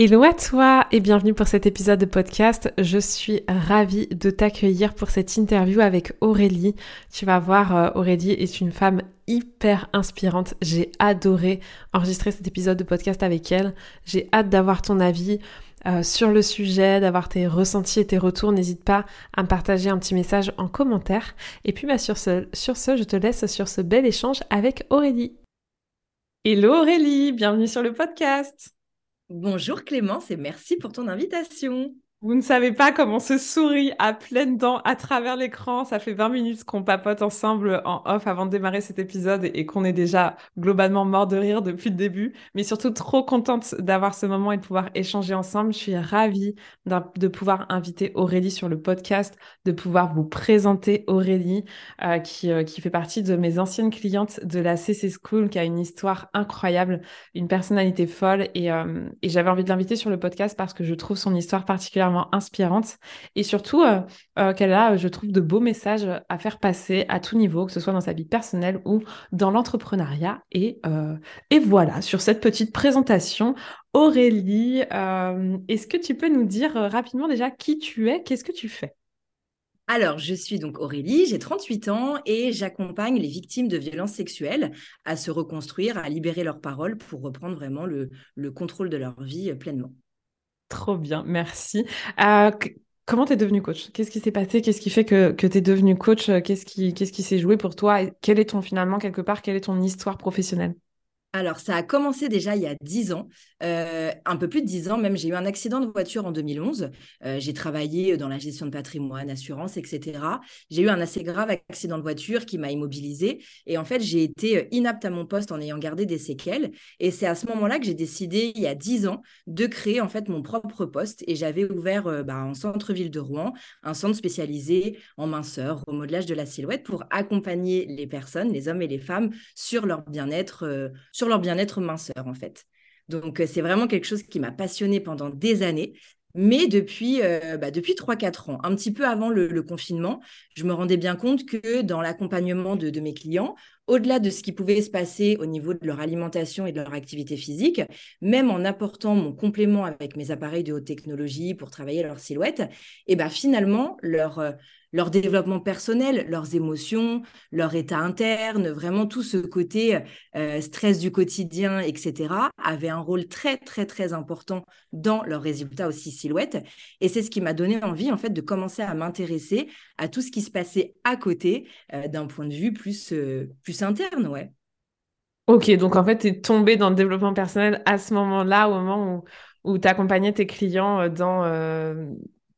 Hello à toi et bienvenue pour cet épisode de podcast. Je suis ravie de t'accueillir pour cette interview avec Aurélie. Tu vas voir, euh, Aurélie est une femme hyper inspirante. J'ai adoré enregistrer cet épisode de podcast avec elle. J'ai hâte d'avoir ton avis. Euh, sur le sujet, d'avoir tes ressentis et tes retours, n'hésite pas à me partager un petit message en commentaire. Et puis bah, sur, ce, sur ce, je te laisse sur ce bel échange avec Aurélie. Hello Aurélie, bienvenue sur le podcast. Bonjour Clémence et merci pour ton invitation. Vous ne savez pas comment on se sourit à pleines dents à travers l'écran. Ça fait 20 minutes qu'on papote ensemble en off avant de démarrer cet épisode et qu'on est déjà globalement mort de rire depuis le début. Mais surtout trop contente d'avoir ce moment et de pouvoir échanger ensemble. Je suis ravie de pouvoir inviter Aurélie sur le podcast, de pouvoir vous présenter Aurélie euh, qui, euh, qui fait partie de mes anciennes clientes de la CC School, qui a une histoire incroyable, une personnalité folle. Et, euh, et j'avais envie de l'inviter sur le podcast parce que je trouve son histoire particulièrement inspirante et surtout euh, euh, qu'elle a, je trouve, de beaux messages à faire passer à tout niveau, que ce soit dans sa vie personnelle ou dans l'entrepreneuriat. Et, euh, et voilà, sur cette petite présentation, Aurélie, est-ce que tu peux nous dire rapidement déjà qui tu es, qu'est-ce que tu fais? Alors, je suis donc Aurélie, j'ai 38 ans et j'accompagne les victimes de violences sexuelles à se reconstruire, à libérer leurs paroles pour reprendre vraiment le, le contrôle de leur vie pleinement. Trop bien, merci. Euh, comment tu es devenue coach? Qu'est-ce qui s'est passé? Qu'est-ce qui fait que, que tu es devenue coach? Qu'est-ce qui, qu'est-ce qui s'est joué pour toi? Quel est ton, finalement, quelque part, quelle est ton histoire professionnelle? Alors, ça a commencé déjà il y a 10 ans, euh, un peu plus de 10 ans même. J'ai eu un accident de voiture en 2011. Euh, j'ai travaillé dans la gestion de patrimoine, assurance, etc. J'ai eu un assez grave accident de voiture qui m'a immobilisée. Et en fait, j'ai été euh, inapte à mon poste en ayant gardé des séquelles. Et c'est à ce moment-là que j'ai décidé, il y a 10 ans, de créer en fait mon propre poste. Et j'avais ouvert bah, en centre-ville de Rouen un centre spécialisé en minceur, au modelage de la silhouette pour accompagner les personnes, les hommes et les femmes, sur leur bien-être sur leur bien-être minceur, en fait. Donc, euh, c'est vraiment quelque chose qui m'a passionnée pendant des années. Mais depuis, euh, bah, depuis 3-4 ans, un petit peu avant le, confinement, je me rendais bien compte que dans l'accompagnement de, de, mes clients, au-delà de ce qui pouvait se passer au niveau de leur alimentation et de leur activité physique, même en apportant mon complément avec mes appareils de haute technologie pour travailler leur silhouette, et ben finalement, leur, euh, leur développement personnel, leurs émotions, leur état interne, vraiment tout ce côté euh, stress du quotidien, etc., avait un rôle très, très, très important dans leurs résultats aussi silhouettes. Et c'est ce qui m'a donné envie, en fait, de commencer à m'intéresser à tout ce qui se passait à côté euh, d'un point de vue plus, euh, plus interne, ouais. Ok, donc en fait, tu es tombé dans le développement personnel à ce moment-là, au moment où, où tu accompagnais tes clients dans,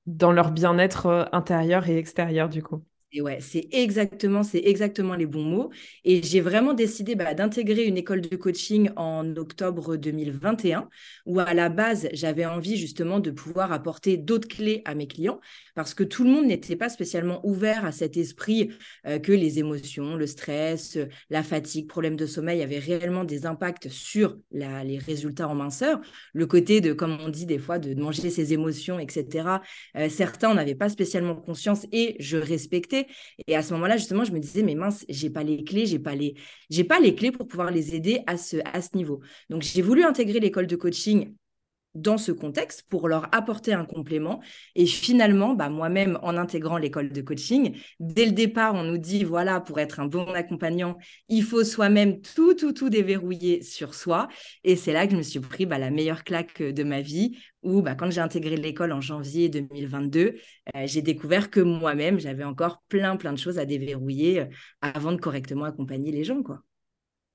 dans leur bien-être euh, intérieur et extérieur du coup. Et ouais, c'est exactement, c'est exactement les bons mots. Et j'ai vraiment décidé bah, d'intégrer une école de coaching en octobre 2021, où à la base, j'avais envie justement de pouvoir apporter d'autres clés à mes clients, parce que tout le monde n'était pas spécialement ouvert à cet esprit euh, que les émotions, le stress, la fatigue, problème de sommeil avaient réellement des impacts sur les résultats en minceur. Le côté de, comme on dit des fois, de manger ses émotions, etc. Euh, certains n'avaient pas spécialement conscience et je respectais et à ce moment-là, justement, je me disais, mais mince, j'ai pas les clés, j'ai pas les, j'ai pas les clés pour pouvoir les aider à ce, à ce niveau. Donc, j'ai voulu intégrer l'école de coaching dans ce contexte pour leur apporter un complément. Et finalement, bah, moi-même, en intégrant l'école de coaching, dès le départ, on nous dit, voilà, pour être un bon accompagnant, il faut soi-même tout, tout, tout déverrouiller sur soi. Et c'est là que je me suis pris bah, la meilleure claque de ma vie, où bah, quand j'ai intégré l'école en janvier 2022, euh, j'ai découvert que moi-même, j'avais encore plein, plein de choses à déverrouiller euh, avant de correctement accompagner les gens, quoi.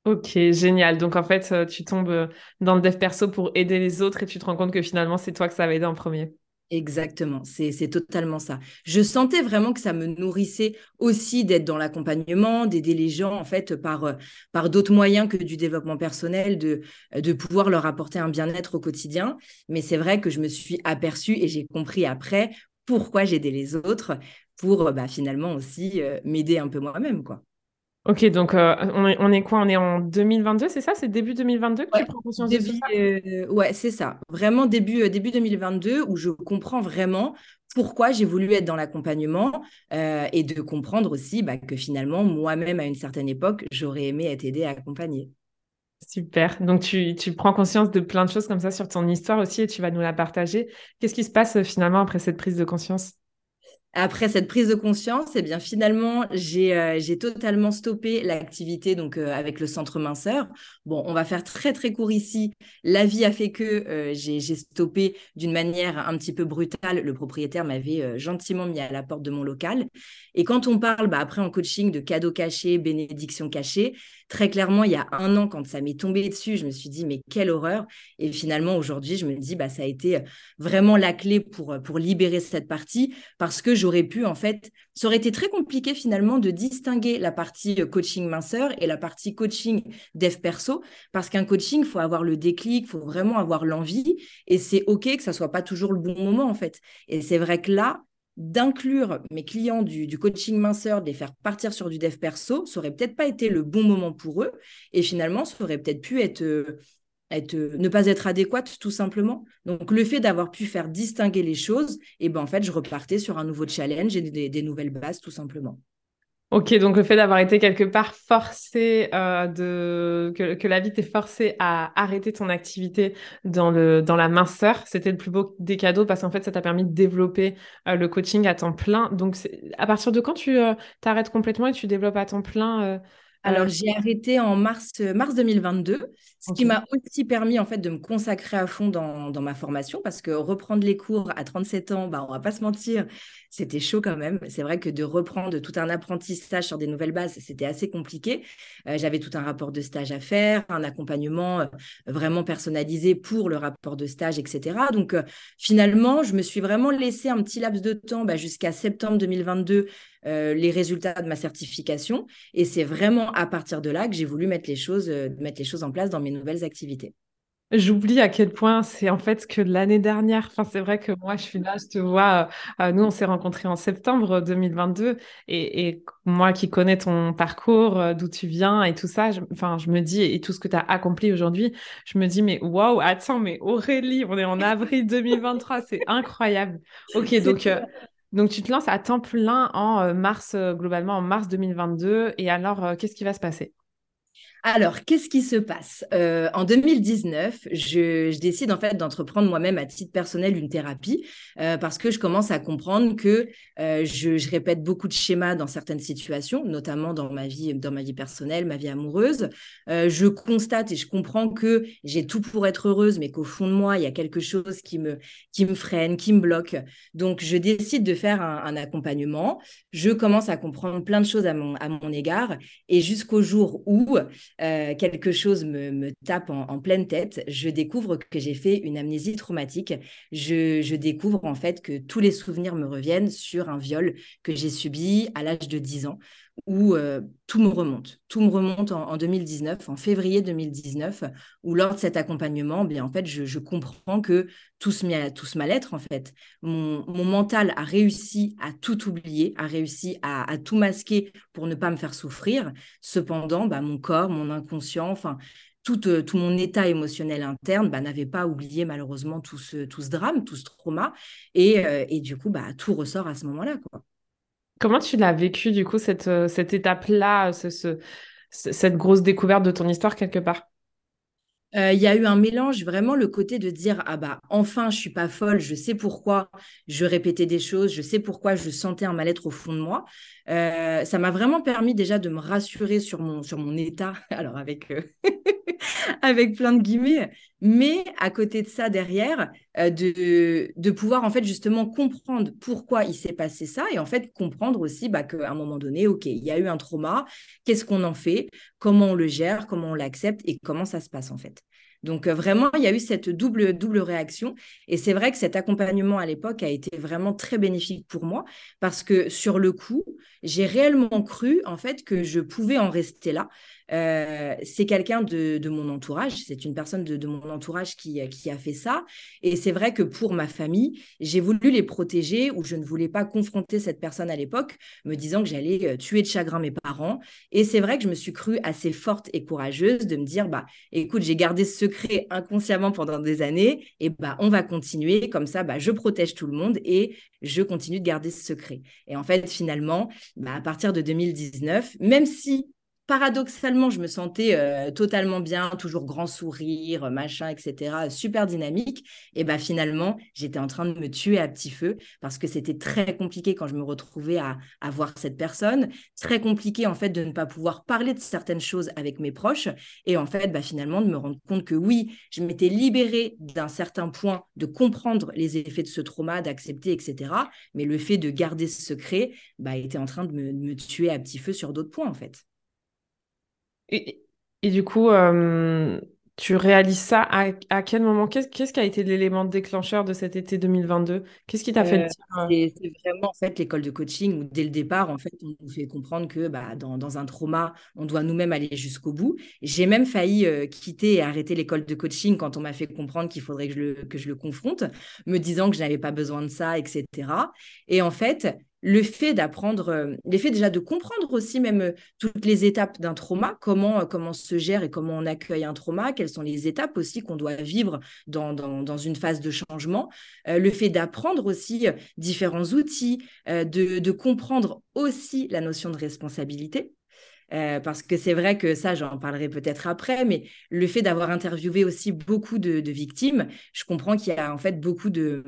Ok, génial. Donc en fait, euh, tu tombes euh, dans le dev perso pour aider les autres et tu te rends compte que finalement, c'est toi que ça va aider en premier. Exactement, c'est totalement ça. Je sentais vraiment que ça me nourrissait aussi d'être dans l'accompagnement, d'aider les gens en fait par, euh, d'autres moyens que du développement personnel, de, de pouvoir leur apporter un bien-être au quotidien. Mais c'est vrai que je me suis aperçue et j'ai compris après pourquoi j'aidais les autres pour bah, finalement aussi m'aider un peu moi-même, quoi. Ok, donc euh, on, est, on, est, quoi? On est en 2022, c'est ça? C'est début 2022 que tu prends conscience de ça? euh, Ouais, c'est ça. Vraiment début, euh, début 2022 où je comprends vraiment pourquoi j'ai voulu être dans l'accompagnement et de comprendre aussi bah, que finalement, moi-même, à une certaine époque, j'aurais aimé être aidée à accompagner. Super. Donc, tu, tu, prends conscience de plein de choses comme ça sur ton histoire aussi et tu vas nous la partager. Qu'est-ce qui se passe finalement après cette prise de conscience? Après cette prise de conscience, eh bien finalement, j'ai euh, totalement stoppé l'activité donc euh, avec le centre minceur. Bon, on va faire très très court ici. La vie a fait que euh, j'ai stoppé d'une manière un petit peu brutale. Le propriétaire m'avait gentiment mis à la porte de mon local. Et quand on parle bah, après en coaching de cadeaux cachés, bénédictions cachées, très clairement, il y a un an, quand ça m'est tombé dessus, je me suis dit, mais quelle horreur. Et finalement, aujourd'hui, je me dis, bah, ça a été vraiment la clé pour, pour libérer cette partie parce que j'aurais pu, en fait, ça aurait été très compliqué finalement de distinguer la partie coaching minceur et la partie coaching dev perso parce qu'un coaching, il faut avoir le déclic, il faut vraiment avoir l'envie et c'est OK que ça soit pas toujours le bon moment, en fait. Et c'est vrai que là, d'inclure mes clients du, coaching minceur, de les faire partir sur du dev perso, ça aurait peut-être pas été le bon moment pour eux. Et finalement, ça aurait peut-être pu être, euh, euh, ne pas être adéquate, tout simplement. Donc, le fait d'avoir pu faire distinguer les choses, et eh ben, en fait, je repartais sur un nouveau challenge et des nouvelles bases, tout simplement. Ok, donc le fait d'avoir été quelque part forcé euh, que, la vie t'ait forcé à arrêter ton activité dans le dans la minceur, c'était le plus beau des cadeaux parce qu'en fait ça t'a permis de développer euh, le coaching à temps plein. Donc à partir de quand tu t'arrêtes complètement et tu développes à temps plein alors, j'ai arrêté en mars, euh, mars 2022, ce qui m'a aussi permis en fait de me consacrer à fond dans, dans, ma formation parce que reprendre les cours à 37 ans, bah, on va pas se mentir, c'était chaud quand même. C'est vrai que de reprendre tout un apprentissage sur des nouvelles bases, c'était assez compliqué. Euh, j'avais tout un rapport de stage à faire, un accompagnement euh, vraiment personnalisé pour le rapport de stage, etc. Donc, finalement, je me suis vraiment laissé un petit laps de temps bah, jusqu'à septembre 2022 euh, les résultats de ma certification. Et c'est vraiment à partir de là que j'ai voulu mettre les choses, euh, mettre les choses en place dans mes nouvelles activités. J'oublie à quel point c'est en fait que l'année dernière, enfin c'est vrai que moi je suis là, je te vois, euh, nous on s'est rencontrés en septembre 2022 et, moi qui connais ton parcours, d'où tu viens et tout ça, enfin je, me dis et tout ce que tu as accompli aujourd'hui, je me dis mais waouh, attends mais Aurélie, on est en avril 2023, c'est incroyable. Ok donc donc, tu te lances à temps plein en euh, mars, euh, globalement en mars 2022. Et alors, euh, qu'est-ce qui va se passer? Alors, qu'est-ce qui se passe? Euh, En 2019, je, décide en fait d'entreprendre moi-même à titre personnel une thérapie euh, parce que je commence à comprendre que euh, je, répète beaucoup de schémas dans certaines situations, notamment dans ma vie, dans ma vie personnelle, ma vie amoureuse. je constate et je comprends que j'ai tout pour être heureuse, mais qu'au fond de moi, il y a quelque chose qui me, qui me freine, qui me bloque. Donc, je décide de faire un, accompagnement. Je commence à comprendre plein de choses à mon, à mon égard et jusqu'au jour où euh, quelque chose me, tape en, pleine tête, je découvre que j'ai fait une amnésie traumatique. Je, découvre en fait que tous les souvenirs me reviennent sur un viol que j'ai subi à l'âge de 10 ans où euh, tout me remonte. Tout me remonte en, 2019, en février 2019, où lors de cet accompagnement, bien, en fait, je, comprends que tout à, tout mal-être, en fait. Mon, mental a réussi à tout oublier, a réussi à, tout masquer pour ne pas me faire souffrir. Cependant, bah, mon corps, mon inconscient, enfin, tout, euh, mon état émotionnel interne bah, n'avait pas oublié malheureusement tout ce, ce drame, tout ce trauma. Et, euh, du coup, bah, tout ressort à ce moment-là. Comment tu l'as vécu, du coup, cette, euh, cette étape-là, ce, cette grosse découverte de ton histoire quelque part? Euh, il y a eu un mélange, vraiment le côté de dire ah bah enfin je suis pas folle, je sais pourquoi je répétais des choses, je sais pourquoi je sentais un mal-être au fond de moi. Euh, ça m'a vraiment permis déjà de me rassurer sur mon sur mon état, alors avec avec plein de guillemets, mais à côté de ça, derrière, euh, de, pouvoir en fait justement comprendre pourquoi il s'est passé ça et en fait comprendre aussi bah, qu'à un moment donné, OK, il y a eu un trauma, qu'est-ce qu'on en fait, comment on le gère, comment on l'accepte et comment ça se passe en fait. Donc euh, vraiment, il y a eu cette double, double réaction. Et c'est vrai que cet accompagnement à l'époque a été vraiment très bénéfique pour moi parce que sur le coup, j'ai réellement cru en fait que je pouvais en rester là. Euh, c'est quelqu'un de, mon entourage, c'est une personne de, mon entourage qui, qui a fait ça. Et c'est vrai que pour ma famille, j'ai voulu les protéger ou je ne voulais pas confronter cette personne à l'époque, me disant que j'allais tuer de chagrin mes parents. Et c'est vrai que je me suis crue assez forte et courageuse de me dire, bah, écoute, j'ai gardé ce secret inconsciemment pendant des années, et bah, on va continuer. Comme ça, bah, je protège tout le monde et je continue de garder ce secret. Et en fait, finalement, bah, à partir de 2019, même si paradoxalement, je me sentais euh, totalement bien, toujours grand sourire, machin, etc., super dynamique. Et ben finalement, j'étais en train de me tuer à petit feu parce que c'était très compliqué quand je me retrouvais à, voir cette personne. Très compliqué en fait de ne pas pouvoir parler de certaines choses avec mes proches. Et en fait, bah, finalement, de me rendre compte que oui, je m'étais libérée d'un certain point de comprendre les effets de ce trauma, d'accepter, etc. Mais le fait de garder ce secret bah, était en train de me, de me tuer à petit feu sur d'autres points en fait. Et, du coup, euh, tu réalises ça à, quel moment? Qu'est-ce qui a été l'élément déclencheur de cet été 2022 Qu'est-ce qui t'a fait le euh, dire C'est vraiment en fait l'école de coaching où dès le départ, en fait, on nous fait comprendre que bah, dans, un trauma, on doit nous-mêmes aller jusqu'au bout. J'ai même failli euh, quitter et arrêter l'école de coaching quand on m'a fait comprendre qu'il faudrait que je, le, que je le confronte, me disant que je n'avais pas besoin de ça, etc. Et en fait, le fait d'apprendre, euh, l'effet déjà de comprendre aussi même euh, toutes les étapes d'un trauma, comment, euh, comment se gère et comment on accueille un trauma, quelles sont les étapes aussi qu'on doit vivre dans, dans, une phase de changement, le fait d'apprendre aussi différents outils, de, de, comprendre aussi la notion de responsabilité. parce que c'est vrai que ça, j'en parlerai peut-être après, mais le fait d'avoir interviewé aussi beaucoup de victimes, je comprends qu'il y a en fait beaucoup de,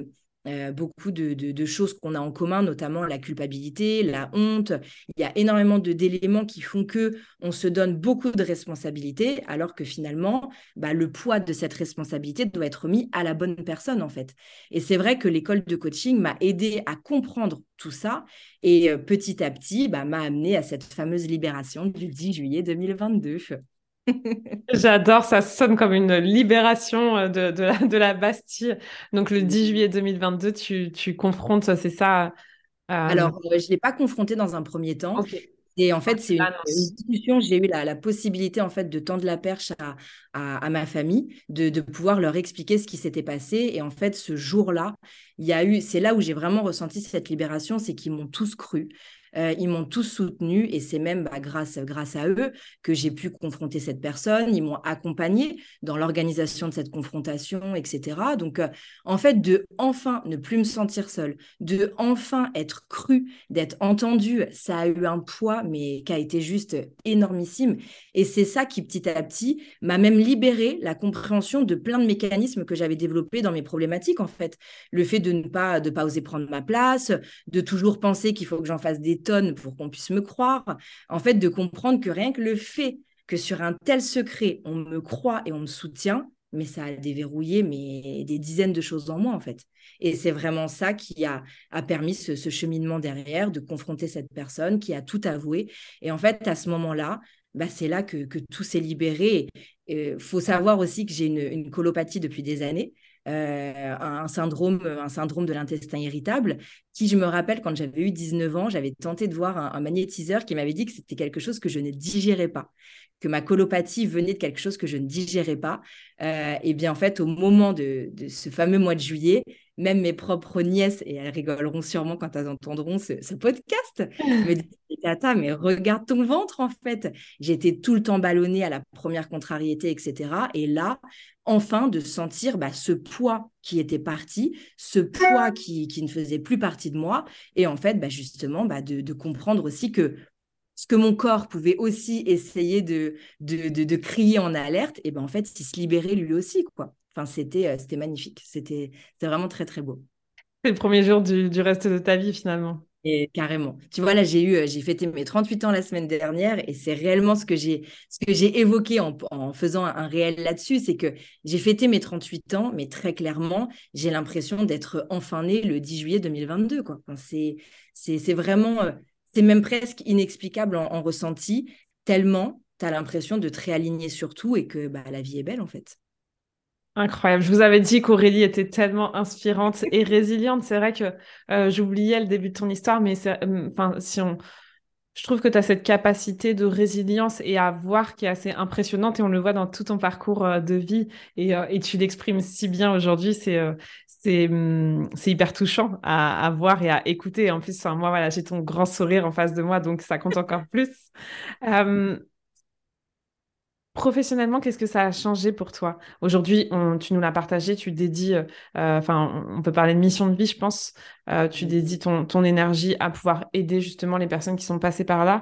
euh, beaucoup de, choses qu'on a en commun, notamment la culpabilité, la honte. Il y a énormément d'éléments qui font que on se donne beaucoup de responsabilités, alors que finalement, bah, le poids de cette responsabilité doit être mis à la bonne personne en fait. Et c'est vrai que l'école de coaching m'a aidé à comprendre tout ça et euh, petit à petit, bah, m'a amené à cette fameuse libération du 10 juillet 2022. J'adore, ça sonne comme une libération euh, de, de, la, Bastille. Donc le 10 juillet 2022, tu, tu confrontes, c'est ça euh, Alors, euh, je ne l'ai pas confronté dans un premier temps. Et en fait, c'est une, discussion. J'ai eu la, la, possibilité en fait de tendre la perche à, à, ma famille, de, de, pouvoir leur expliquer ce qui s'était passé. Et en fait, ce jour-là, il y a eu, c'est là où j'ai vraiment ressenti cette libération, c'est qu'ils m'ont tous cru. Euh, ils m'ont tous soutenu et c'est même bah, grâce, grâce à eux que j'ai pu confronter cette personne. Ils m'ont accompagné dans l'organisation de cette confrontation, etc. Donc, euh, en fait, de enfin ne plus me sentir seule, de enfin être cru, d'être entendu, ça a eu un poids, mais qui a été juste énormissime. Et c'est ça qui, petit à petit, m'a même libéré la compréhension de plein de mécanismes que j'avais développés dans mes problématiques, en fait. Le fait de ne pas, de pas oser prendre ma place, de toujours penser qu'il faut que j'en fasse des pour qu'on puisse me croire. En fait, de comprendre que rien que le fait que sur un tel secret, on me croit et on me soutient, mais ça a déverrouillé mais des dizaines de choses en moi, en fait. Et c'est vraiment ça qui a, a permis ce, cheminement derrière, de confronter cette personne qui a tout avoué. Et en fait, à ce moment-là, bah, c'est là que, tout s'est libéré. Il faut savoir aussi que j'ai une, colopathie depuis des années. Euh, un, syndrome, un syndrome de l'intestin irritable, qui, je me rappelle, quand j'avais eu 19 ans, j'avais tenté de voir un, magnétiseur qui m'avait dit que c'était quelque chose que je ne digérais pas, que ma colopathie venait de quelque chose que je ne digérais pas. Euh, et bien, en fait, au moment de, ce fameux mois de juillet, même mes propres nièces, et elles rigoleront sûrement quand elles entendront ce, podcast, me disent Tata, mais regarde ton ventre en fait. J'étais tout le temps ballonnée à la première contrariété, etc. Et là, enfin de sentir bah, ce poids qui était parti, ce poids qui, qui, ne faisait plus partie de moi, et en fait, bah, justement, bah, de, comprendre aussi que ce que mon corps pouvait aussi essayer de, de, de, crier en alerte, et ben en fait, il se libérait lui aussi, quoi. Enfin, c'était euh, c'était magnifique, c'était vraiment très, très beau. C'est le premier jour du, du reste de ta vie, finalement. Et carrément. Tu vois, là, j'ai eu, euh, j'ai fêté mes 38 ans la semaine dernière et c'est réellement ce que j'ai, ce que j'ai évoqué en, en, faisant un, réel là-dessus, c'est que j'ai fêté mes 38 ans, mais très clairement, j'ai l'impression d'être enfin née le 10 juillet 2022, quoi. c'est, c'est, c'est vraiment, euh, c'est même presque inexplicable en, ressenti, tellement tu as l'impression de te réaligner sur tout et que bah, la vie est belle, en fait. Incroyable. Je vous avais dit qu'Aurélie était tellement inspirante et résiliente. C'est vrai que euh, j'oubliais le début de ton histoire, mais euh, enfin, si on, je trouve que tu as cette capacité de résilience et à voir qui est assez impressionnante et on le voit dans tout ton parcours euh, de vie et, euh, et tu l'exprimes si bien aujourd'hui. C'est euh, c'est hum, c'est hyper touchant à, à, voir et à écouter. En plus, moi, voilà, j'ai ton grand sourire en face de moi, donc ça compte encore plus. Professionnellement, qu'est-ce que ça a changé pour toi? Aujourd'hui, tu nous l'as partagé, tu dédies, euh, enfin, on peut parler de mission de vie, je pense, euh, tu dédies ton, ton énergie à pouvoir aider justement les personnes qui sont passées par là.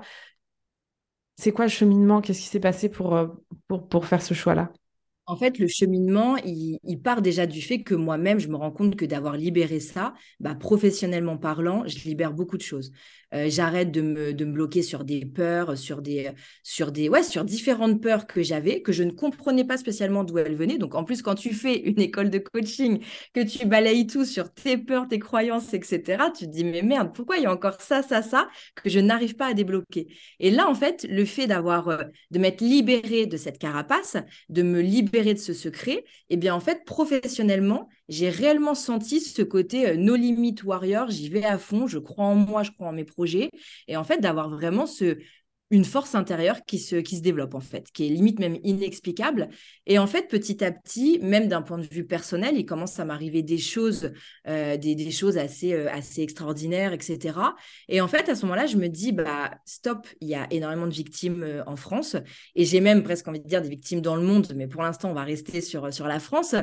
C'est quoi le cheminement? Qu'est-ce qui s'est passé pour, euh, pour, pour faire ce choix-là? En fait, le cheminement, il, part déjà du fait que moi-même, je me rends compte que d'avoir libéré ça, bah, professionnellement parlant, je libère beaucoup de choses. Euh, j'arrête de me, de me, bloquer sur des peurs, sur des, sur des, ouais, sur différentes peurs que j'avais, que je ne comprenais pas spécialement d'où elles venaient. Donc, en plus, quand tu fais une école de coaching, que tu balayes tout sur tes peurs, tes croyances, etc., tu te dis, mais merde, pourquoi il y a encore ça, ça, ça, que je n'arrive pas à débloquer? Et là, en fait, le fait d'avoir, euh, de m'être libérée de cette carapace, de me libérer de ce secret, eh bien, en fait, professionnellement, j'ai réellement senti ce côté euh, no limit warrior, j'y vais à fond, je crois en moi, je crois en mes projets, et en fait d'avoir vraiment ce, une force intérieure qui se, qui se développe en fait, qui est limite même inexplicable. Et en fait, petit à petit, même d'un point de vue personnel, il commence à m'arriver des choses, euh, des, des, choses assez, euh, assez extraordinaires, etc. Et en fait, à ce moment-là, je me dis, bah stop, il y a énormément de victimes euh, en France, et j'ai même presque envie de dire des victimes dans le monde, mais pour l'instant, on va rester sur, sur la France.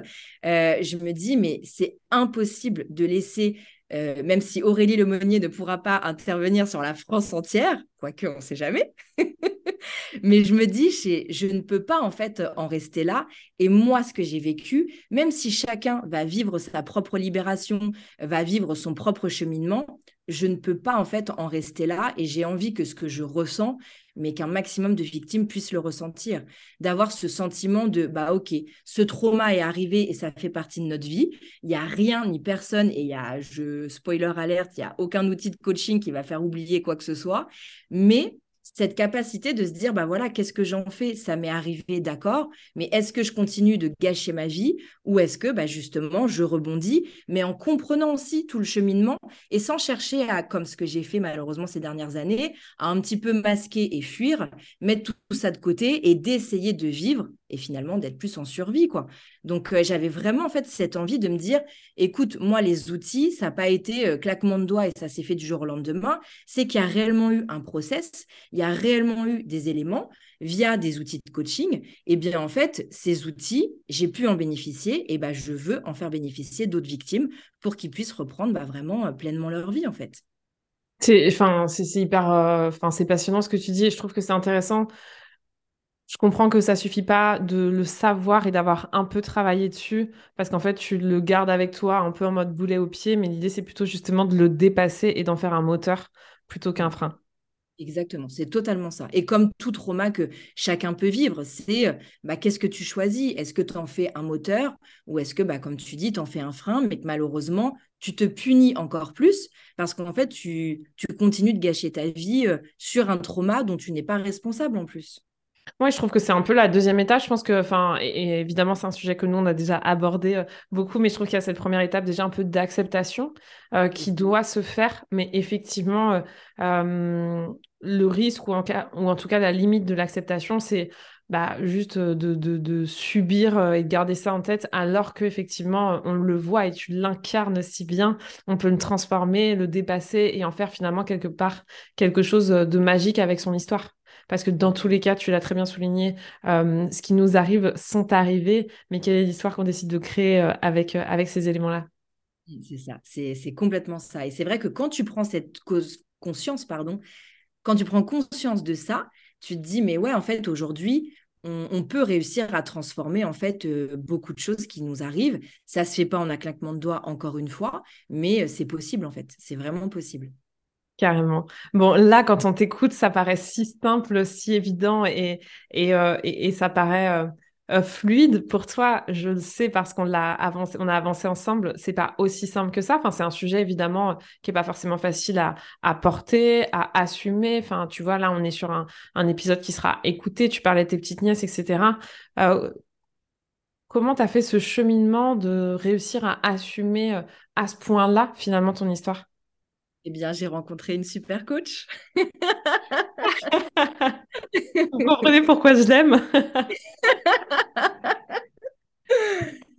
je me dis, mais c'est impossible de laisser euh, même si Aurélie Lemonnier ne pourra pas intervenir sur la France entière, quoique on ne sait jamais. Mais je me dis, je ne peux pas en fait en rester là. Et moi, ce que j'ai vécu, même si chacun va vivre sa propre libération, va vivre son propre cheminement, je ne peux pas en fait en rester là. Et j'ai envie que ce que je ressens, mais qu'un maximum de victimes puissent le ressentir, d'avoir ce sentiment de bah ok, ce trauma est arrivé et ça fait partie de notre vie. Il y a rien ni personne et il y a, je spoiler alerte, il y a aucun outil de coaching qui va faire oublier quoi que ce soit, mais cette capacité de se dire, bah voilà, qu'est-ce que j'en fais? Ça m'est arrivé, d'accord, mais est-ce que je continue de gâcher ma vie ou est-ce que bah, justement je rebondis, mais en comprenant aussi tout le cheminement et sans chercher à, comme ce que j'ai fait malheureusement ces dernières années, à un petit peu masquer et fuir, mettre tout ça de côté et d'essayer de vivre et finalement d'être plus en survie quoi. Donc euh, j'avais vraiment en fait cette envie de me dire écoute moi les outils ça n'a pas été euh, claquement de doigts et ça s'est fait du jour au lendemain, c'est qu'il y a réellement eu un process, il y a réellement eu des éléments via des outils de coaching et bien en fait ces outils j'ai pu en bénéficier et ben je veux en faire bénéficier d'autres victimes pour qu'ils puissent reprendre bah, vraiment euh, pleinement leur vie en fait. C'est enfin c'est hyper enfin c'est passionnant ce que tu dis et je trouve que c'est intéressant je comprends que ça suffit pas de le savoir et d'avoir un peu travaillé dessus, parce qu'en fait, tu le gardes avec toi un peu en mode boulet au pied, mais l'idée, c'est plutôt justement de le dépasser et d'en faire un moteur plutôt qu'un frein. Exactement, c'est totalement ça. Et comme tout trauma que chacun peut vivre, c'est euh, bah, qu'est-ce que tu choisis? Est-ce que tu en fais un moteur ou est-ce que, bah, comme tu dis, tu en fais un frein, mais que malheureusement, tu te punis encore plus parce qu'en fait, tu, tu continues de gâcher ta vie euh, sur un trauma dont tu n'es pas responsable en plus? Moi, je trouve que c'est un peu la deuxième étape. Je pense que, enfin, et, évidemment, c'est un sujet que nous, on a déjà abordé euh, beaucoup, mais je trouve qu'il y a cette première étape déjà un peu d'acceptation euh, qui mmh doit se faire. Mais effectivement, euh, le risque, ou en, ou en tout cas la limite de l'acceptation, c'est bah, juste de, de, subir et de garder ça en tête, alors qu'effectivement, on le voit et tu l'incarnes si bien, on peut le transformer, le dépasser et en faire finalement quelque part quelque chose de magique avec son histoire parce que dans tous les cas, tu l'as très bien souligné, euh, ce qui nous arrive sont arrivés, mais quelle est l'histoire qu'on décide de créer euh, avec, euh, avec ces éléments-là? C'est ça, c'est complètement ça. Et c'est vrai que quand tu prends cette cause, conscience, pardon, quand tu prends conscience de ça, tu te dis, mais ouais, en fait, aujourd'hui, on, peut réussir à transformer en fait beaucoup de choses qui nous arrivent. Ça se fait pas en un claquement de doigts encore une fois, mais c'est possible en fait. C'est vraiment possible. Carrément. Bon, là, quand on t'écoute, ça paraît si simple, si évident et, et, euh, et, ça paraît euh, euh, fluide. Pour toi, je le sais parce qu'on l'a avancé, on a avancé ensemble, c'est pas aussi simple que ça. Enfin, c'est un sujet évidemment qui est pas forcément facile à, à porter, à assumer. Enfin, tu vois, là, on est sur un, un épisode qui sera écouté. Tu parlais de tes petites nièces, etc. comment tu as fait ce cheminement de réussir à assumer à ce point-là, finalement, ton histoire? Eh bien, j'ai rencontré une super coach. Vous comprenez pourquoi je l'aime?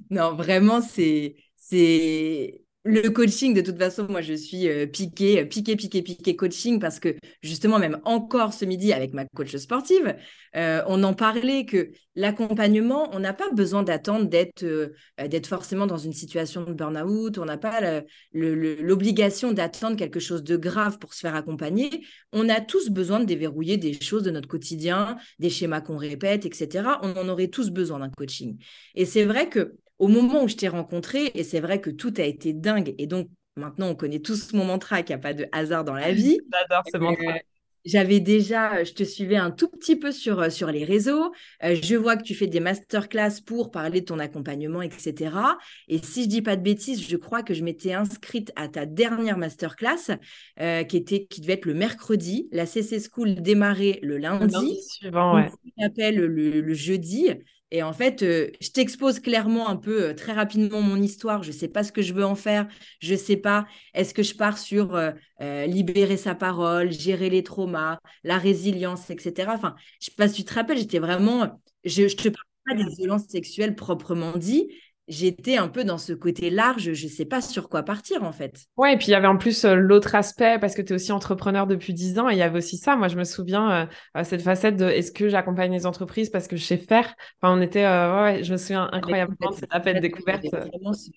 Non, vraiment, c'est c'est le coaching, de toute façon, moi, je suis euh, piquée, piquée, piquée, piquée coaching parce que justement, même encore ce midi avec ma coach sportive, euh, on en parlait que l'accompagnement, on n'a pas besoin d'attendre d'être euh, d'être forcément dans une situation de burn-out, on n'a pas l'obligation d'attendre quelque chose de grave pour se faire accompagner. On a tous besoin de déverrouiller des choses de notre quotidien, des schémas qu'on répète, etc. On en aurait tous besoin d'un coaching. Et c'est vrai que au moment où je t'ai rencontré, et c'est vrai que tout a été dingue, et donc maintenant on connaît tous mon mantra qu'il n'y a pas de hasard dans la vie. J'adore ce mantra. Euh, j'avais déjà, je te suivais un tout petit peu sur, euh, sur les réseaux. Euh, je vois que tu fais des masterclass pour parler de ton accompagnement, etc. Et si je dis pas de bêtises, je crois que je m'étais inscrite à ta dernière masterclass, qui, était, qui devait être le mercredi. La CC School démarrait le lundi. Le lundi suivant, ouais. le, le, jeudi. Et en fait, euh, je t'expose clairement un peu euh, très rapidement mon histoire. Je ne sais pas ce que je veux en faire. Je ne sais pas. Est-ce que je pars sur euh, libérer sa parole, gérer les traumas, la résilience, etc. Enfin, je ne sais pas si tu te rappelles, j'étais vraiment. Je ne te parle pas des violences sexuelles proprement dit, j'étais un peu dans ce côté large, je ne sais pas sur quoi partir en fait. Ouais, et puis il y avait en plus euh, l'autre aspect, parce que tu es aussi entrepreneur depuis 10 ans, et il y avait aussi ça. Moi, je me souviens, euh, euh, cette facette de est-ce que j'accompagne les entreprises parce que je sais faire? Enfin, on était, ouais, je me souviens incroyablement de cette appel découverte.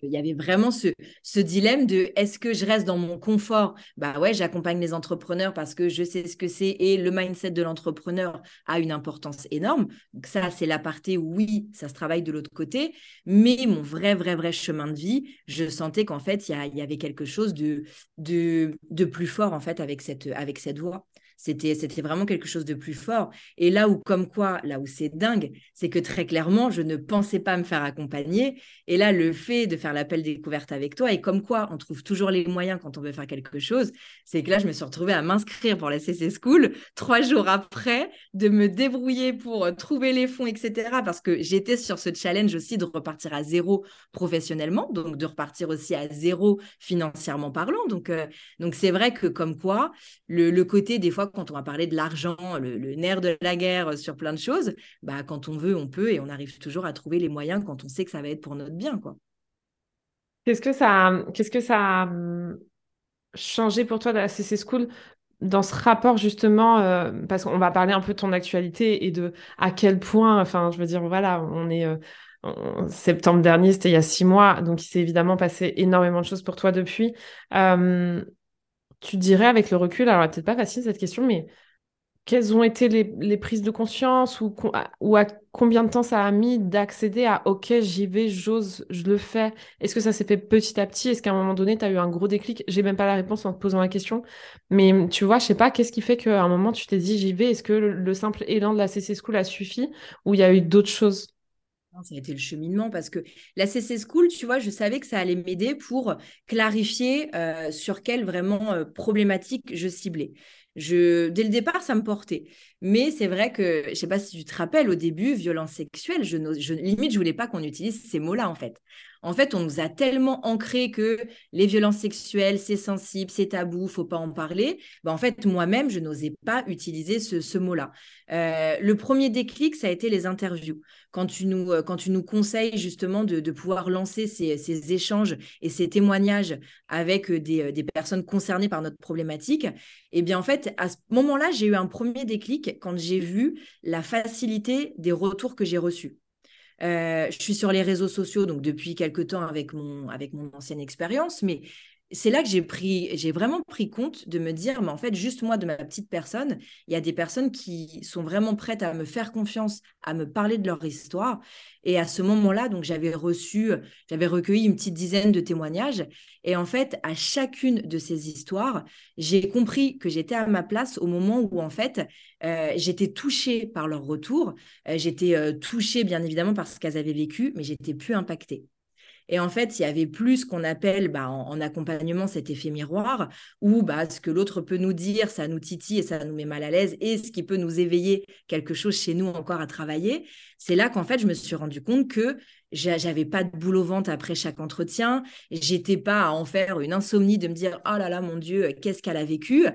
Il y avait vraiment ce, ce dilemme de est-ce que je reste dans mon confort? Bah ouais, j'accompagne les entrepreneurs parce que je sais ce que c'est et le mindset de l'entrepreneur a une importance énorme. Donc ça, c'est la partie où oui, ça se travaille de l'autre côté, mais mon vrai, vrai, vrai chemin de vie, je sentais qu'en fait, il y, avait quelque chose de, de, de, plus fort en fait avec cette, avec cette voix. C'était, c'était vraiment quelque chose de plus fort. Et là où, comme quoi, là où c'est dingue, c'est que très clairement, je ne pensais pas me faire accompagner. Et là, le fait de faire l'appel découverte avec toi, et comme quoi, on trouve toujours les moyens quand on veut faire quelque chose, c'est que là, je me suis retrouvée à m'inscrire pour la CC School trois jours après, de me débrouiller pour trouver les fonds, etc. Parce que j'étais sur ce challenge aussi de repartir à zéro professionnellement, donc de repartir aussi à zéro financièrement parlant. Donc, euh, donc c'est vrai que comme quoi, le, le côté des fois quand on va parler de l'argent, le, nerf de la guerre euh, sur plein de choses, bah, quand on veut, on peut et on arrive toujours à trouver les moyens quand on sait que ça va être pour notre bien. quoi. Qu'est-ce que ça, qu'est-ce que ça a hum, changé pour toi de la CC School dans ce rapport justement, euh, parce qu'on va parler un peu de ton actualité et de à quel point, enfin, je veux dire, voilà, on est euh, en septembre dernier, c'était il y a six mois, donc il s'est évidemment passé énormément de choses pour toi depuis. Hum, tu dirais avec le recul, alors peut-être pas facile cette question, mais quelles ont été les, prises de conscience ou, à combien de temps ça a mis d'accéder à OK, j'y vais, j'ose, je le fais? Est-ce que ça s'est fait petit à petit? Est-ce qu'à un moment donné, tu as eu un gros déclic? J'ai même pas la réponse en te posant la question. Mais tu vois, je sais pas, qu'est-ce qui fait qu'à un moment, tu t'es dit j'y vais? Est-ce que le, simple élan de la CC School a suffi? Ou il y a eu d'autres choses? Ça a été le cheminement parce que la CC School, tu vois, je savais que ça allait m'aider pour clarifier euh, sur quelle vraiment euh, problématique je ciblais. Je, dès le départ, ça me portait. Mais c'est vrai que, je ne sais pas si tu te rappelles, au début, violence sexuelle, je, je limite, je voulais pas qu'on utilise ces mots-là, en fait. En fait, on nous a tellement ancré que les violences sexuelles, c'est sensible, c'est tabou, faut pas en parler. Ben, en fait, moi-même, je n'osais pas utiliser ce, mot-là. Euh, le premier déclic, ça a été les interviews. Quand tu nous, euh, quand tu nous conseilles justement de, pouvoir lancer ces, échanges et ces témoignages avec euh, des, des, personnes concernées par notre problématique, eh bien, en fait, à ce moment-là, j'ai eu un premier déclic quand j'ai vu la facilité des retours que j'ai reçus. Euh, je suis sur les réseaux sociaux donc depuis quelques temps avec mon, avec mon ancienne expérience, mais c'est là que j'ai pris, j'ai vraiment pris compte de me dire, mais en fait, juste moi, de ma petite personne, il y a des personnes qui sont vraiment prêtes à me faire confiance, à me parler de leur histoire. Et à ce moment-là, donc, j'avais reçu, j'avais recueilli une petite dizaine de témoignages. Et en fait, à chacune de ces histoires, j'ai compris que j'étais à ma place au moment où, en fait, euh, j'étais touchée par leur retour. Euh, j'étais euh, touchée, bien évidemment, par ce qu'elles avaient vécu, mais j'étais plus impactée. Et en fait, il y avait plus ce qu'on appelle bah, en, accompagnement cet effet miroir, où bah, ce que l'autre peut nous dire, ça nous titille et ça nous met mal à l'aise, et ce qui peut nous éveiller quelque chose chez nous encore à travailler. C'est là qu'en fait, je me suis rendu compte que j'avais pas de boulot au ventre après chaque entretien, j'étais pas à en faire une insomnie de me dire oh là là mon Dieu, qu'est-ce qu'elle a vécu?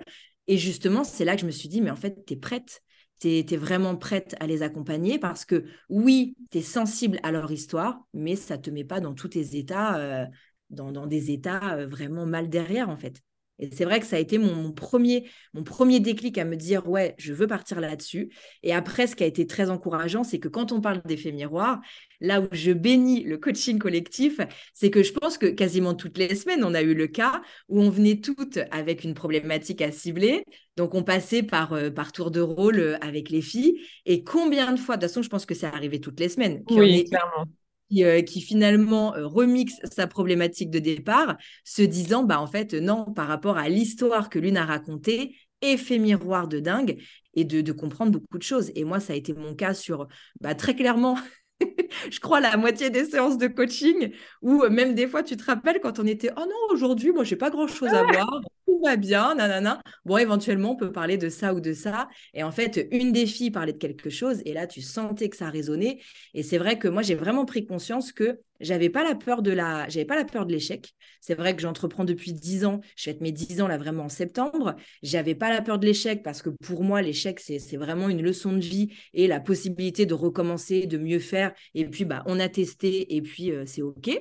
Et justement, c'est là que je me suis dit mais en fait, tu es prête tu es, vraiment prête à les accompagner parce que oui, tu es sensible à leur histoire, mais ça ne te met pas dans tous tes états, euh, dans, des états euh, vraiment mal derrière en fait. Et c'est vrai que ça a été mon, premier, mon premier déclic à me dire, ouais, je veux partir là-dessus. Et après, ce qui a été très encourageant, c'est que quand on parle d'effet miroir, là où je bénis le coaching collectif, c'est que je pense que quasiment toutes les semaines, on a eu le cas où on venait toutes avec une problématique à cibler. Donc, on passait par, euh, par tour de rôle euh, avec les filles. Et combien de fois, de toute façon, je pense que ça arrivait toutes les semaines. Oui, clairement euh, qui, finalement euh, remixe sa problématique de départ, se disant, bah en fait, non, par rapport à l'histoire que l'une a racontée, effet miroir de dingue, et de, de, comprendre beaucoup de choses. Et moi, ça a été mon cas sur, bah, très clairement, je crois, la moitié des séances de coaching, où même des fois, tu te rappelles quand on était, oh non, aujourd'hui, moi, j'ai pas grand-chose à voir, tout va bien, nanana. Bon, éventuellement, on peut parler de ça ou de ça. Et en fait, une des filles parlait de quelque chose, et là, tu sentais que ça résonnait. Et c'est vrai que moi, j'ai vraiment pris conscience que j'avais pas la peur de la, j'avais pas la peur de l'échec. C'est vrai que j'entreprends depuis dix ans. Je fête mes dix ans là vraiment en septembre. J'avais pas la peur de l'échec parce que pour moi l'échec c'est, c'est vraiment une leçon de vie et la possibilité de recommencer, de mieux faire. Et puis bah on a testé et puis euh, c'est ok.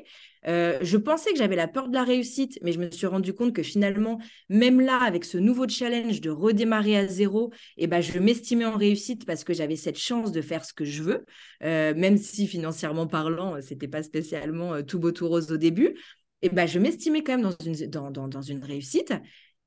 Euh, je pensais que j'avais la peur de la réussite, mais je me suis rendu compte que finalement, même là, avec ce nouveau challenge de redémarrer à zéro, eh ben, je m'estimais en réussite parce que j'avais cette chance de faire ce que je veux, euh, même si financièrement parlant, c'était pas spécialement euh, tout beau tout rose au début. Eh ben, je m'estimais quand même dans une, dans, dans, dans une réussite.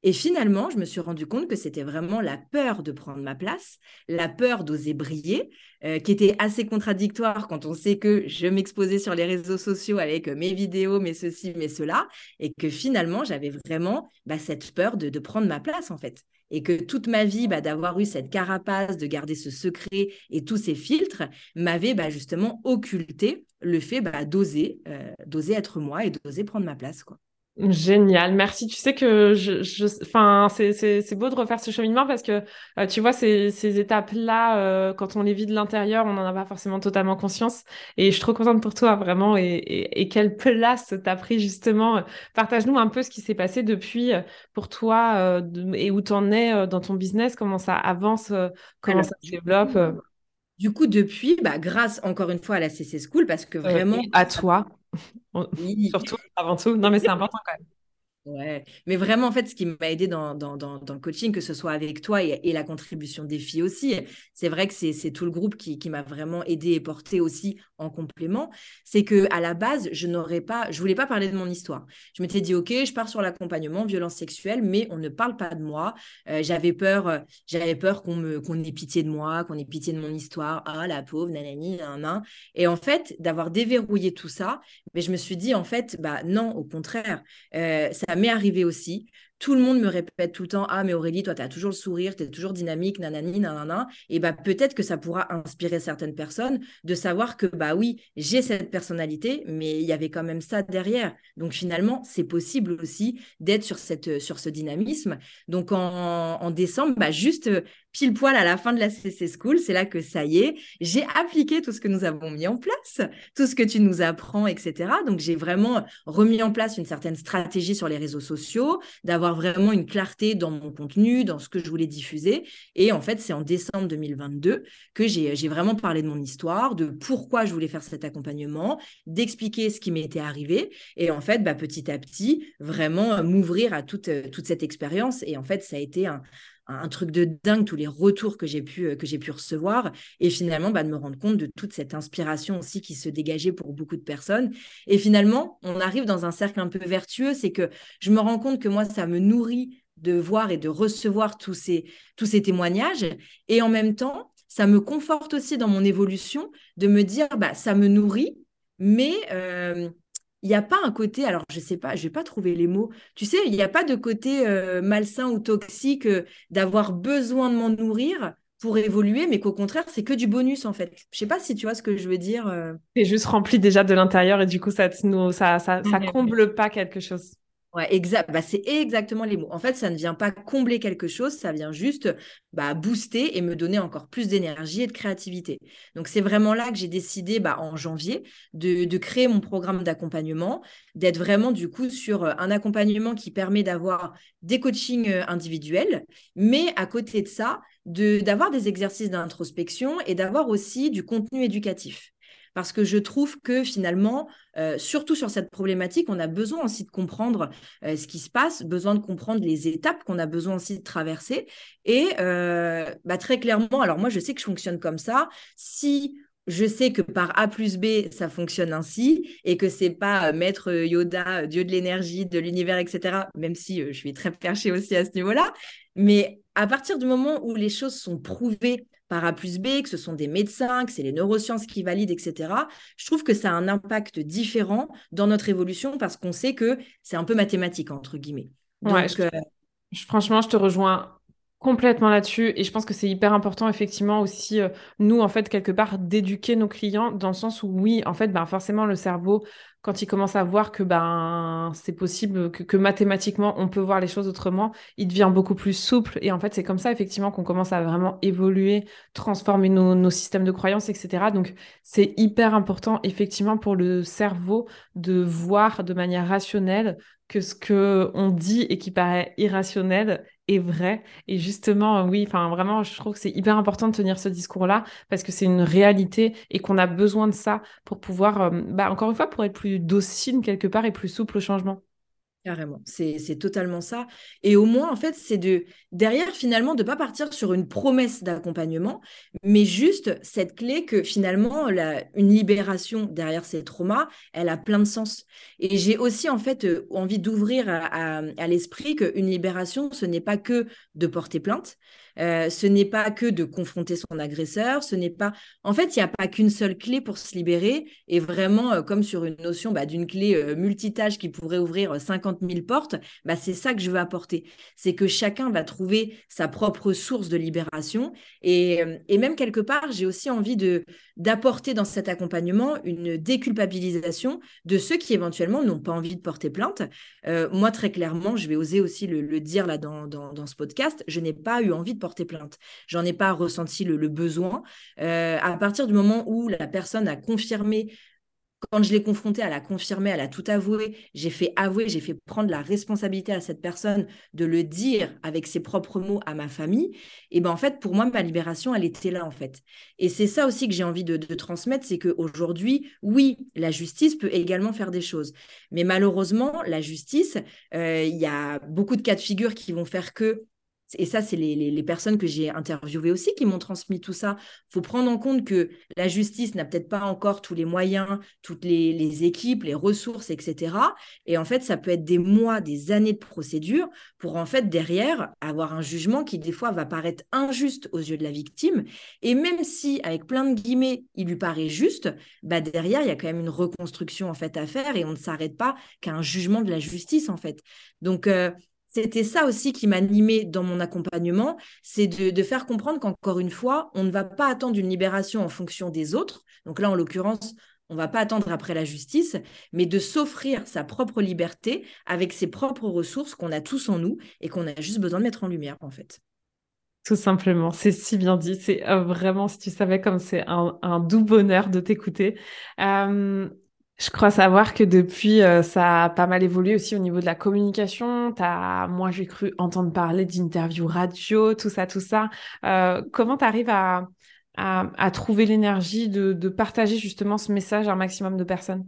Et finalement, je me suis rendu compte que c'était vraiment la peur de prendre ma place, la peur d'oser briller, euh, qui était assez contradictoire quand on sait que je m'exposais sur les réseaux sociaux avec mes vidéos, mes ceci, mes cela, et que finalement, j'avais vraiment bah, cette peur de, prendre ma place, en fait. Et que toute ma vie, bah, d'avoir eu cette carapace, de garder ce secret et tous ces filtres, m'avait bah, justement occulté le fait d'oser, euh, d'oser être moi et d'oser prendre ma place. quoi. Génial, merci. Tu sais que je, je enfin, c'est beau de refaire ce cheminement parce que euh, tu vois ces, ces étapes-là, euh, quand on les vit de l'intérieur, on n'en a pas forcément totalement conscience. Et je suis trop contente pour toi vraiment. Et, et, et quelle place t'as pris justement. Partage-nous un peu ce qui s'est passé depuis euh, pour toi et où t'en es dans ton business, comment ça avance, comment ça se développe. Du coup, depuis, bah, grâce encore une fois à la CC School, parce que vraiment. à toi. Surtout, avant tout. Non, mais c'est important quand même. Ouais, mais vraiment, en fait, ce qui m'a aidé dans, dans, dans, le coaching, que ce soit avec toi et, la contribution des filles aussi, c'est vrai que c'est tout le groupe qui, qui m'a vraiment aidé et porté aussi en complément. C'est que à la base, je n'aurais pas, je voulais pas parler de mon histoire. Je m'étais dit, ok, je pars sur l'accompagnement, violence sexuelle, mais on ne parle pas de moi. Euh, j'avais peur, j'avais peur qu'on me, ait pitié de moi, qu'on ait pitié de mon histoire. Ah, la pauvre, nanani, nanana. Et en fait, d'avoir déverrouillé tout ça, mais je me suis dit, en fait, bah non, au contraire, euh, ça m'est arrivé aussi. Tout le monde me répète tout le temps Ah, mais Aurélie, toi, tu as toujours le sourire, tu es toujours dynamique, nanani, nanana. Et bah, peut-être que ça pourra inspirer certaines personnes de savoir que, bah oui, j'ai cette personnalité, mais il y avait quand même ça derrière. Donc finalement, c'est possible aussi d'être sur, cette, sur ce dynamisme. Donc en, en décembre, bah, juste pile poil à la fin de la CC School, c'est là que ça y est, j'ai appliqué tout ce que nous avons mis en place, tout ce que tu nous apprends, etc. Donc j'ai vraiment remis en place une certaine stratégie sur les réseaux sociaux, d'avoir vraiment une clarté dans mon contenu, dans ce que je voulais diffuser. Et en fait, c'est en décembre 2022 que j'ai vraiment parlé de mon histoire, de pourquoi je voulais faire cet accompagnement, d'expliquer ce qui m'était arrivé. Et en fait, bah, petit à petit, vraiment m'ouvrir à toute, toute cette expérience. Et en fait, ça a été un, un truc de dingue, tous les retours que j'ai pu, euh, pu recevoir, et finalement bah, de me rendre compte de toute cette inspiration aussi qui se dégageait pour beaucoup de personnes. Et finalement, on arrive dans un cercle un peu vertueux, c'est que je me rends compte que moi, ça me nourrit de voir et de recevoir tous ces, tous ces témoignages, et en même temps, ça me conforte aussi dans mon évolution de me dire, bah, ça me nourrit, mais euh, il n'y a pas un côté, alors je ne sais pas, je vais pas trouver les mots. Tu sais, il n'y a pas de côté euh, malsain ou toxique euh, d'avoir besoin de m'en nourrir pour évoluer, mais qu'au contraire, c'est que du bonus en fait. Je sais pas si tu vois ce que je veux dire. Euh. C'est juste rempli déjà de l'intérieur et du coup, ça ne ça, ça, comble pas quelque chose. Ouais, exact. Bah, c'est exactement les mots. En fait, ça ne vient pas combler quelque chose, ça vient juste bah, booster et me donner encore plus d'énergie et de créativité. Donc, c'est vraiment là que j'ai décidé bah, en janvier de, créer mon programme d'accompagnement, d'être vraiment du coup sur euh, un accompagnement qui permet d'avoir des coachings euh, individuels, mais à côté de ça, d'avoir des exercices d'introspection et d'avoir aussi du contenu éducatif parce que je trouve que finalement, euh, surtout sur cette problématique, on a besoin aussi de comprendre euh, ce qui se passe, besoin de comprendre les étapes qu'on a besoin aussi de traverser. Et euh, bah, très clairement, alors moi, je sais que je fonctionne comme ça. Si je sais que par A plus B, ça fonctionne ainsi et que c'est pas maître Yoda, dieu de l'énergie, de l'univers, etc. Même si je suis très perchée aussi à ce niveau-là. Mais à partir du moment où les choses sont prouvées par A plus B, que ce sont des médecins, que c'est les neurosciences qui valident, etc., je trouve que ça a un impact différent dans notre évolution parce qu'on sait que c'est un peu mathématique, entre guillemets. Donc, euh, franchement, je te rejoins complètement là-dessus et je pense que c'est hyper important effectivement aussi euh, nous en fait quelque part d'éduquer nos clients dans le sens où oui en fait ben forcément le cerveau quand il commence à voir que ben c'est possible que, mathématiquement on peut voir les choses autrement, il devient beaucoup plus souple et en fait c'est comme ça effectivement qu'on commence à vraiment évoluer, transformer nos, systèmes de croyances, etc. Donc c'est hyper important effectivement pour le cerveau de voir de manière rationnelle que ce que on dit et qui paraît irrationnel est vrai. Et justement, oui, enfin vraiment, je trouve que c'est hyper important de tenir ce discours-là parce que c'est une réalité et qu'on a besoin de ça pour pouvoir, euh, bah, encore une fois, pour être plus docile quelque part et plus souple au changement. Carrément, c'est totalement ça. Et au moins, en fait, c'est de derrière finalement de pas partir sur une promesse d'accompagnement, mais juste cette clé que finalement une libération derrière ces traumas, elle a plein de sens. Et j'ai aussi en fait euh, envie d'ouvrir à, à l'esprit qu'une libération, ce n'est pas que de porter plainte, euh, ce n'est pas que de confronter son agresseur, ce n'est pas... En fait, il n'y a pas qu'une seule clé pour se libérer, et vraiment, euh, comme sur une notion bah, d'une clé euh, multitâche qui pourrait ouvrir 50 000 portes, bah, c'est ça que je veux apporter. C'est que chacun va trouver sa propre source de libération, et, même quelque part, j'ai aussi envie d'apporter dans cet accompagnement une déculpabilisation de ceux qui éventuellement n'ont pas envie de porter plainte. moi, très clairement, je vais oser aussi le, dire là dans, dans, dans ce podcast, je n'ai pas eu envie de porter plainte. J'en ai pas ressenti le, besoin. Euh, à partir du moment où la personne a confirmé quand je l'ai confrontée, elle a confirmé, elle a tout avoué. J'ai fait avouer, j'ai fait prendre la responsabilité à cette personne de le dire avec ses propres mots à ma famille. Et ben en fait, pour moi, ma libération, elle était là en fait. Et c'est ça aussi que j'ai envie de, transmettre, c'est qu'aujourd'hui, oui, la justice peut également faire des choses. Mais malheureusement, la justice, euh, il y a beaucoup de cas de figure qui vont faire que et ça, c'est les, personnes que j'ai interviewées aussi qui m'ont transmis tout ça. Il faut prendre en compte que la justice n'a peut-être pas encore tous les moyens, toutes les, équipes, les ressources, etc. Et en fait, ça peut être des mois, des années de procédure pour en fait derrière avoir un jugement qui des fois va paraître injuste aux yeux de la victime. Et même si, avec plein de guillemets, il lui paraît juste, bah derrière, il y a quand même une reconstruction en fait à faire et on ne s'arrête pas qu'à un jugement de la justice en fait. Donc, euh, c'était ça aussi qui m'animait dans mon accompagnement, c'est de, faire comprendre qu'encore une fois, on ne va pas attendre une libération en fonction des autres. Donc là, en l'occurrence, on ne va pas attendre après la justice, mais de s'offrir sa propre liberté avec ses propres ressources qu'on a tous en nous et qu'on a juste besoin de mettre en lumière, en fait. Tout simplement, c'est si bien dit. C'est euh, vraiment, si tu savais comme c'est un, doux bonheur de t'écouter. Euh, je crois savoir que depuis, euh, ça a pas mal évolué aussi au niveau de la communication. As, moi, j'ai cru entendre parler d'interviews radio, tout ça, tout ça. Euh, comment tu arrives à, à, trouver l'énergie de, de, partager justement ce message à un maximum de personnes?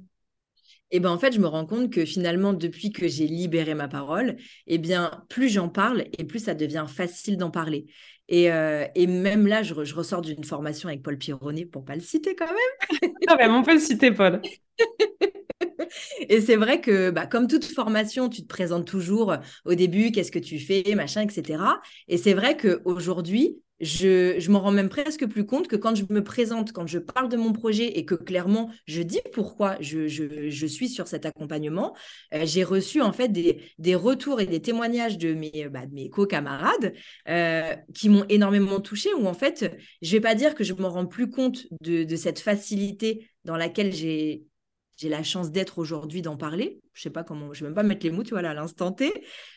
Et ben en fait, je me rends compte que finalement, depuis que j'ai libéré ma parole, eh bien, plus j'en parle et plus ça devient facile d'en parler. Et, euh, et, même là, je, je ressors d'une formation avec Paul Pironnet, pour pas le citer quand même. ah ben, on peut le citer, Paul. et c'est vrai que, bah, comme toute formation, tu te présentes toujours au début, qu'est-ce que tu fais, machin, etc. Et c'est vrai qu'aujourd'hui, je, m'en rends même presque plus compte que quand je me présente, quand je parle de mon projet et que clairement je dis pourquoi je, suis sur cet accompagnement, euh, j'ai reçu en fait des, retours et des témoignages de mes, bah, mes co-camarades euh, qui m'ont énormément touchée, où en fait, je vais pas dire que je m'en rends plus compte de cette facilité dans laquelle j'ai j'ai la chance d'être aujourd'hui, d'en parler. Je sais pas comment, je vais même pas mettre les mots, tu vois, à l'instant T.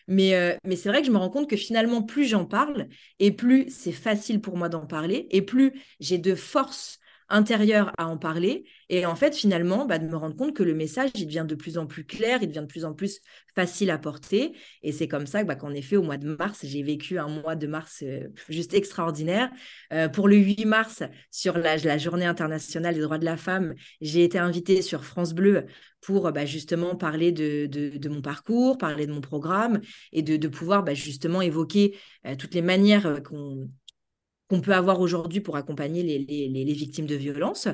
Mais, euh, mais c'est vrai que je me rends compte que finalement, plus j'en parle, et plus c'est facile pour moi d'en parler, et plus j'ai de force intérieur à en parler. Et en fait, finalement, bah, de me rendre compte que le message, il devient de plus en plus clair, il devient de plus en plus facile à porter. Et c'est comme ça bah, qu'en effet, au mois de mars, j'ai vécu un mois de mars euh, juste extraordinaire. Euh, pour le 8 mars, sur la, Journée internationale des droits de la femme, j'ai été invitée sur France Bleu pour bah, justement parler de, mon parcours, parler de mon programme et de, de pouvoir bah, justement évoquer euh, toutes les manières qu'on qu'on peut avoir aujourd'hui pour accompagner les, victimes de violences.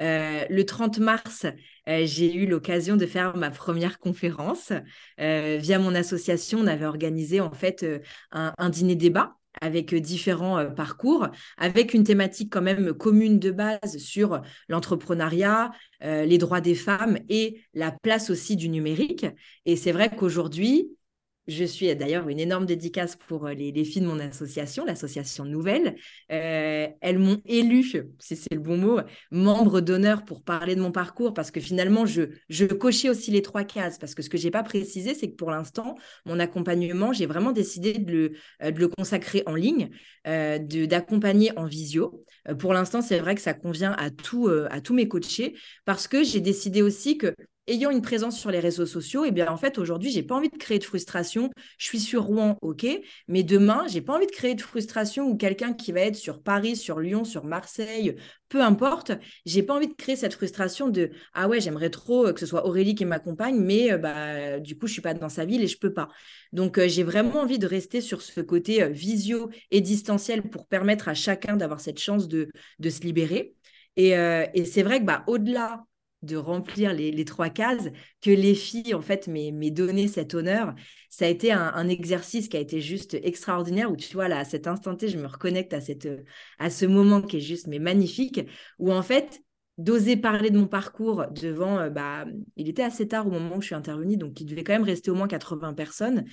Euh, le 30 mars, euh, j'ai eu l'occasion de faire ma première conférence. Euh, via mon association, on avait organisé en fait un, dîner-débat avec différents parcours, avec une thématique quand même commune de base sur l'entrepreneuriat, les droits des femmes et la place aussi du numérique. Et c'est vrai qu'aujourd'hui, je suis d'ailleurs une énorme dédicace pour euh, les, filles de mon association, l'association Nouvelle. Euh, elles m'ont élu, si c'est le bon mot, membre d'honneur pour parler de mon parcours parce que finalement, je, cochais aussi les trois cases. Parce que ce que je n'ai pas précisé, c'est que pour l'instant, mon accompagnement, j'ai vraiment décidé de le, euh, consacrer en ligne, d'accompagner en visio. pour l'instant, c'est vrai que ça convient à, à tous mes coachés parce que j'ai décidé aussi que ayant une présence sur les réseaux sociaux, et eh bien en fait aujourd'hui, j'ai pas envie de créer de frustration. Je suis sur Rouen, ok, mais demain, j'ai pas envie de créer de frustration ou quelqu'un qui va être sur Paris, sur Lyon, sur Marseille, peu importe. J'ai pas envie de créer cette frustration de ah ouais, j'aimerais trop euh, que ce soit Aurélie qui m'accompagne, mais euh, bah du coup, je suis pas dans sa ville et je peux pas. Donc euh, j'ai vraiment envie de rester sur ce côté visio et distanciel pour permettre à chacun d'avoir cette chance de, de se libérer. Et, et c'est vrai que bah, au-delà de remplir les, trois cases, que les filles, en fait, m'aient donné cet honneur. Ça a été un, exercice qui a été juste extraordinaire, où tu vois, là, à cet instant T, je me reconnecte à, cette, à ce moment qui est juste, mais magnifique, où en fait, d'oser parler de mon parcours devant, euh, bah, il était assez tard au moment où je suis intervenue, donc il devait quand même rester au moins 80 personnes.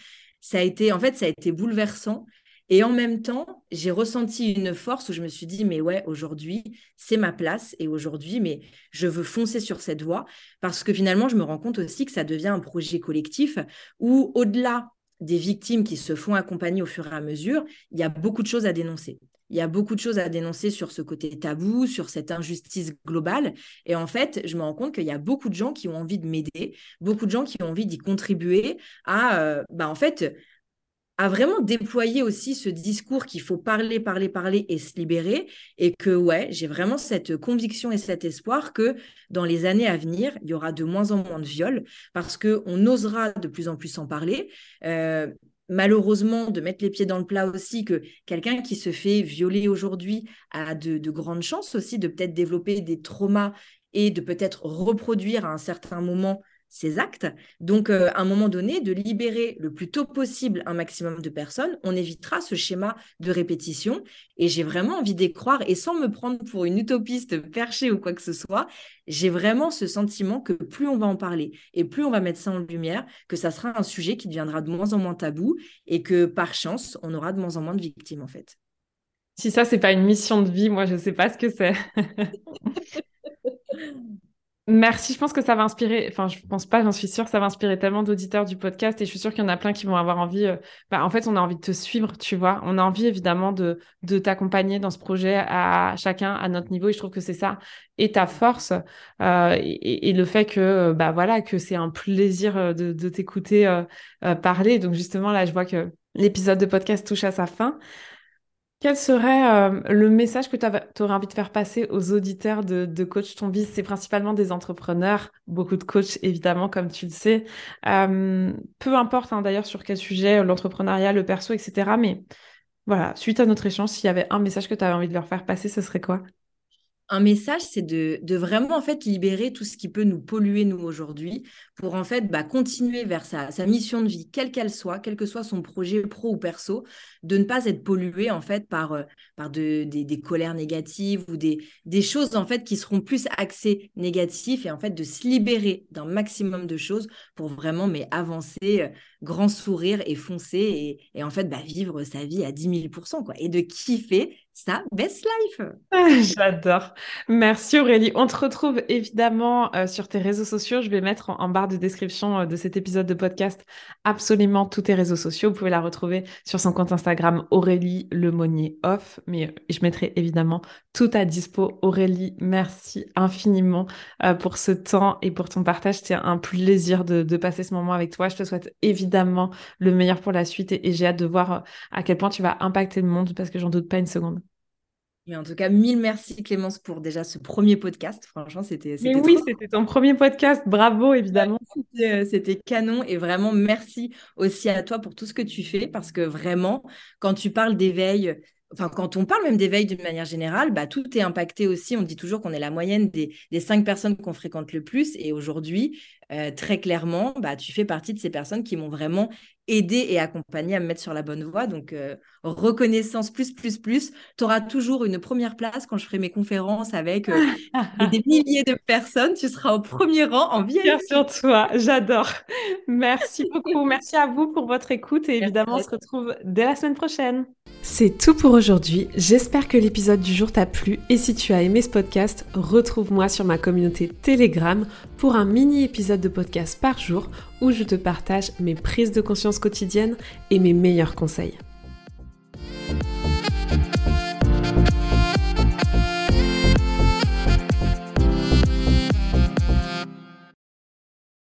Ça a été, en fait, ça a été bouleversant. Et en même temps, j'ai ressenti une force où je me suis dit, mais ouais, aujourd'hui, c'est ma place. Et aujourd'hui, mais je veux foncer sur cette voie parce que finalement, je me rends compte aussi que ça devient un projet collectif où, au-delà des victimes qui se font accompagner au fur et à mesure, il y a beaucoup de choses à dénoncer. Il y a beaucoup de choses à dénoncer sur ce côté tabou, sur cette injustice globale. Et en fait, je me rends compte qu'il y a beaucoup de gens qui ont envie de m'aider, beaucoup de gens qui ont envie d'y contribuer à, euh, bah, en fait, à vraiment déployer aussi ce discours qu'il faut parler, parler, parler et se libérer. Et que, ouais, j'ai vraiment cette conviction et cet espoir que dans les années à venir, il y aura de moins en moins de viols parce qu'on osera de plus en plus en parler. Euh, malheureusement, de mettre les pieds dans le plat aussi, que quelqu'un qui se fait violer aujourd'hui a de, de grandes chances aussi de peut-être développer des traumas et de peut-être reproduire à un certain moment ces actes. Donc, euh, à un moment donné, de libérer le plus tôt possible un maximum de personnes, on évitera ce schéma de répétition. Et j'ai vraiment envie d'y croire. Et sans me prendre pour une utopiste perchée ou quoi que ce soit, j'ai vraiment ce sentiment que plus on va en parler et plus on va mettre ça en lumière, que ça sera un sujet qui deviendra de moins en moins tabou et que par chance, on aura de moins en moins de victimes en fait. Si ça, c'est pas une mission de vie, moi, je sais pas ce que c'est. Merci, je pense que ça va inspirer, enfin je pense pas, j'en suis sûre, ça va inspirer tellement d'auditeurs du podcast et je suis sûre qu'il y en a plein qui vont avoir envie, euh, bah, en fait on a envie de te suivre, tu vois, on a envie évidemment de, de t'accompagner dans ce projet à chacun à notre niveau et je trouve que c'est ça et ta force euh, et, le fait que, bah voilà, que c'est un plaisir euh, de, de t'écouter parler, donc justement là je vois que l'épisode de podcast touche à sa fin. Quel serait euh, le message que tu aurais envie de faire passer aux auditeurs de, Coach Ton Biz C'est principalement des entrepreneurs, beaucoup de coachs évidemment, comme tu le sais. Euh, peu importe hein, d'ailleurs sur quel sujet, l'entrepreneuriat, le perso, etc. Mais voilà, suite à notre échange, s'il y avait un message que tu avais envie de leur faire passer, ce serait quoi? Un message, c'est de, vraiment en fait libérer tout ce qui peut nous polluer nous aujourd'hui pour en fait bah, continuer vers sa, mission de vie, quelle qu'elle soit, quel que soit son projet pro ou perso, de ne pas être pollué en fait par, euh, des, colères négatives ou des, choses en fait qui seront plus axées négatives et en fait de se libérer d'un maximum de choses pour vraiment mais avancer, euh, grand sourire et foncer et, en fait bah, vivre sa vie à 10 000 quoi, et de kiffer sa best life. J'adore. Merci Aurélie. On te retrouve évidemment euh, sur tes réseaux sociaux. Je vais mettre en, barre de description euh, de cet épisode de podcast absolument tous tes réseaux sociaux. Vous pouvez la retrouver sur son compte Instagram Aurélie Lemonnier Off. Mais euh, je mettrai évidemment tout à dispo. Aurélie, merci infiniment pour ce temps et pour ton partage. C'était un plaisir de, passer ce moment avec toi. Je te souhaite évidemment le meilleur pour la suite et j'ai hâte de voir à quel point tu vas impacter le monde parce que j'en doute pas une seconde. Mais en tout cas, mille merci Clémence pour déjà ce premier podcast. Franchement, c'était. Mais oui, c'était ton premier podcast. Bravo, évidemment. Euh, c'était canon et vraiment merci aussi à toi pour tout ce que tu fais parce que vraiment, quand tu parles d'éveil, enfin, quand on parle même d'éveil d'une manière générale, bah, tout est impacté aussi. On dit toujours qu'on est la moyenne des, des cinq personnes qu'on fréquente le plus. Et aujourd'hui, euh, très clairement, bah, tu fais partie de ces personnes qui m'ont vraiment aidé et accompagné à me mettre sur la bonne voie. Donc, euh, reconnaissance plus, plus, plus. Tu auras toujours une première place quand je ferai mes conférences avec euh, des milliers de personnes. Tu seras au premier rang en VIP. Bien sur toi, j'adore. Merci beaucoup. Merci à vous pour votre écoute et évidemment, on se retrouve dès la semaine prochaine. C'est tout pour aujourd'hui. J'espère que l'épisode du jour t'a plu et si tu as aimé ce podcast, retrouve-moi sur ma communauté Telegram pour un mini épisode de podcast par jour où je te partage mes prises de conscience quotidiennes et mes meilleurs conseils.